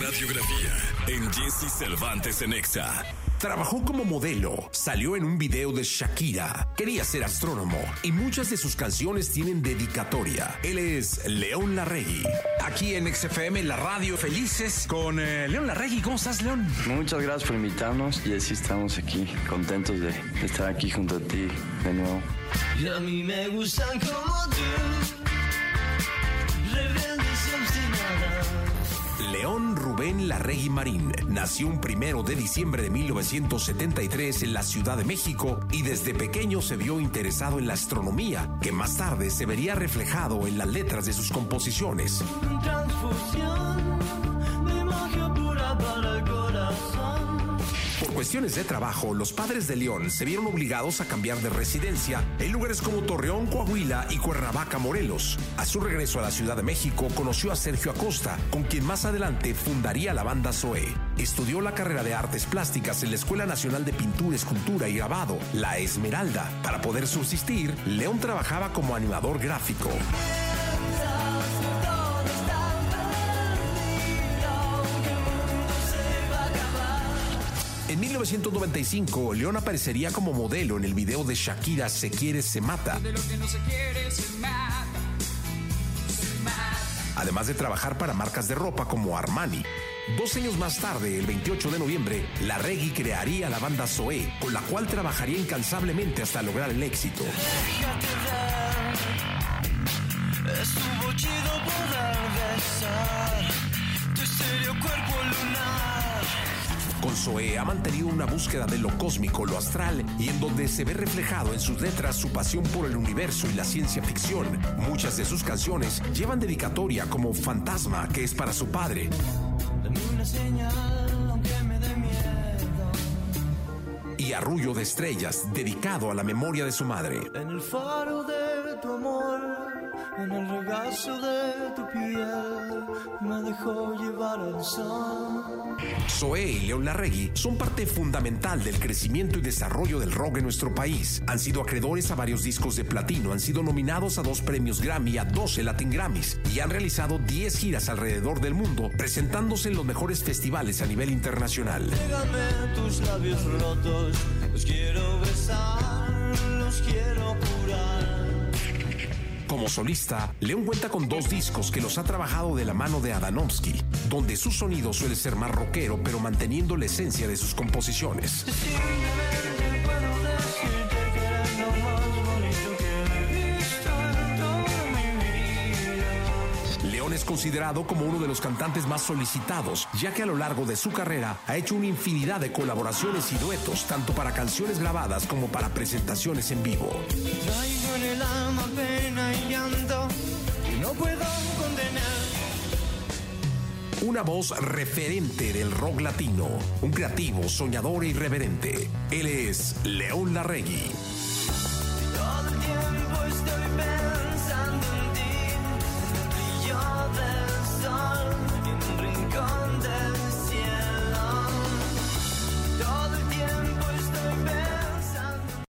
radiografía en Jesse Cervantes en Exa. Trabajó como modelo, salió en un video de Shakira, quería ser astrónomo y muchas de sus canciones tienen dedicatoria. Él es León Larregui. Aquí en XFM, la radio Felices con eh, León Larregui. ¿Cómo estás, León? Muchas gracias por invitarnos y así estamos aquí, contentos de estar aquí junto a ti de nuevo. Y a mí me gustan como tú, rebeldes y obstinadas. León Rubén Larregui Marín nació un primero de diciembre de 1973 en la Ciudad de México y desde pequeño se vio interesado en la astronomía, que más tarde se vería reflejado en las letras de sus composiciones. Transfusión de magia pura para el corazón. Cuestiones de trabajo, los padres de León se vieron obligados a cambiar de residencia en lugares como Torreón, Coahuila y Cuernavaca, Morelos. A su regreso a la Ciudad de México, conoció a Sergio Acosta, con quien más adelante fundaría la banda Zoe. Estudió la carrera de artes plásticas en la Escuela Nacional de Pintura, Escultura y Grabado, La Esmeralda. Para poder subsistir, León trabajaba como animador gráfico. 1995, León aparecería como modelo en el video de Shakira Se quiere, se mata. Además de trabajar para marcas de ropa como Armani. Dos años más tarde, el 28 de noviembre, la Reggae crearía la banda Zoé, con la cual trabajaría incansablemente hasta lograr el éxito. Estuvo chido poder besar tu estéreo cuerpo lunar. Con Zoé ha mantenido una búsqueda de lo cósmico, lo astral, y en donde se ve reflejado en sus letras su pasión por el universo y la ciencia ficción. Muchas de sus canciones llevan dedicatoria como Fantasma, que es para su padre, y Arrullo de Estrellas, dedicado a la memoria de su madre. En el faro de tu amor, en el regazo de tu piel, me dejó llevar al sol. Zoé y León Larregui son parte fundamental del crecimiento y desarrollo del rock en nuestro país. Han sido acreedores a varios discos de platino, han sido nominados a dos premios Grammy, a 12 Latin Grammys y han realizado 10 giras alrededor del mundo, presentándose en los mejores festivales a nivel internacional. Pégame tus labios rotos, los quiero besar, Como solista, León cuenta con dos discos que los ha trabajado de la mano de Adanovsky, donde su sonido suele ser más rockero, pero manteniendo la esencia de sus composiciones. León es considerado como uno de los cantantes más solicitados, ya que a lo largo de su carrera ha hecho una infinidad de colaboraciones y duetos, tanto para canciones grabadas como para presentaciones en vivo. Traigo en el alma pena Una voz referente del rock latino, un creativo, soñador e irreverente. Él es León Larregui.